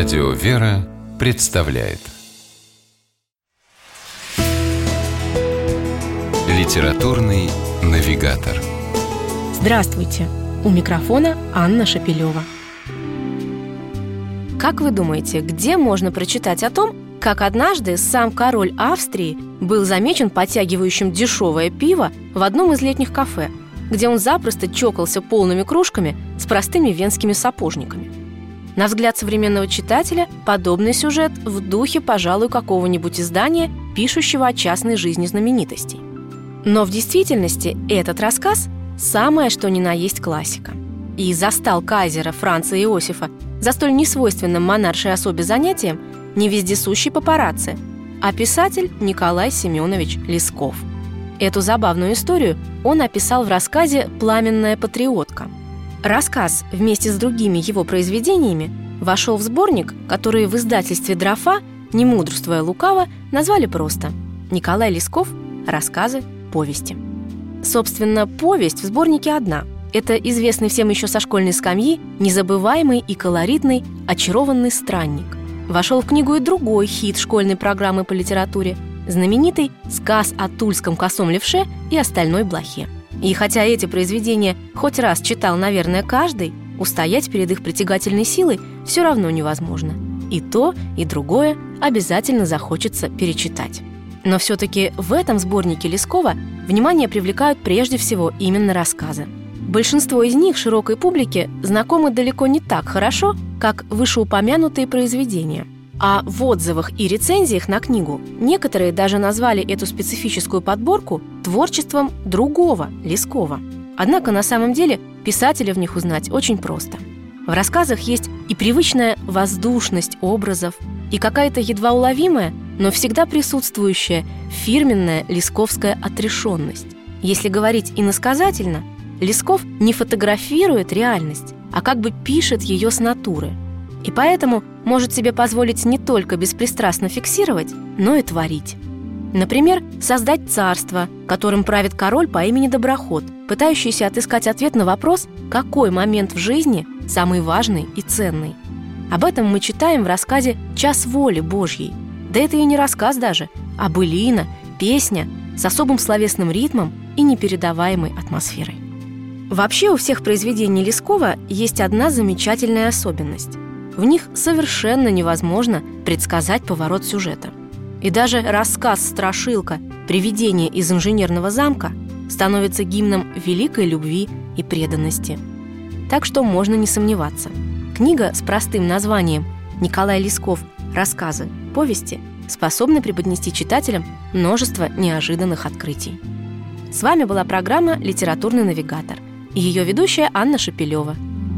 Радио «Вера» представляет Литературный навигатор Здравствуйте! У микрофона Анна Шапилева. Как вы думаете, где можно прочитать о том, как однажды сам король Австрии был замечен подтягивающим дешевое пиво в одном из летних кафе, где он запросто чокался полными кружками с простыми венскими сапожниками? На взгляд современного читателя, подобный сюжет в духе, пожалуй, какого-нибудь издания, пишущего о частной жизни знаменитостей. Но в действительности этот рассказ – самое что ни на есть классика. И застал кайзера Франца Иосифа за столь несвойственным монаршей особе занятием не вездесущий папарацци, а писатель Николай Семенович Лесков. Эту забавную историю он описал в рассказе «Пламенная патриотка», Рассказ вместе с другими его произведениями вошел в сборник, который в издательстве «Дрофа», не мудрствуя лукаво, назвали просто «Николай Лесков. Рассказы. Повести». Собственно, повесть в сборнике одна. Это известный всем еще со школьной скамьи незабываемый и колоритный «Очарованный странник». Вошел в книгу и другой хит школьной программы по литературе – знаменитый «Сказ о тульском косом левше и остальной блохе». И хотя эти произведения хоть раз читал, наверное, каждый, устоять перед их притягательной силой все равно невозможно. И то, и другое обязательно захочется перечитать. Но все-таки в этом сборнике Лескова внимание привлекают прежде всего именно рассказы. Большинство из них широкой публике знакомы далеко не так хорошо, как вышеупомянутые произведения – а в отзывах и рецензиях на книгу некоторые даже назвали эту специфическую подборку творчеством другого Лескова. Однако на самом деле писателя в них узнать очень просто. В рассказах есть и привычная воздушность образов, и какая-то едва уловимая, но всегда присутствующая фирменная лесковская отрешенность. Если говорить иносказательно, Лесков не фотографирует реальность, а как бы пишет ее с натуры – и поэтому может себе позволить не только беспристрастно фиксировать, но и творить. Например, создать царство, которым правит король по имени Доброход, пытающийся отыскать ответ на вопрос, какой момент в жизни самый важный и ценный. Об этом мы читаем в рассказе «Час воли Божьей». Да это и не рассказ даже, а былина, песня с особым словесным ритмом и непередаваемой атмосферой. Вообще у всех произведений Лескова есть одна замечательная особенность. В них совершенно невозможно предсказать поворот сюжета. И даже рассказ «Страшилка. Привидение из инженерного замка» становится гимном великой любви и преданности. Так что можно не сомневаться. Книга с простым названием «Николай Лесков. Рассказы. Повести» способна преподнести читателям множество неожиданных открытий. С вами была программа «Литературный навигатор» и ее ведущая Анна Шапилева –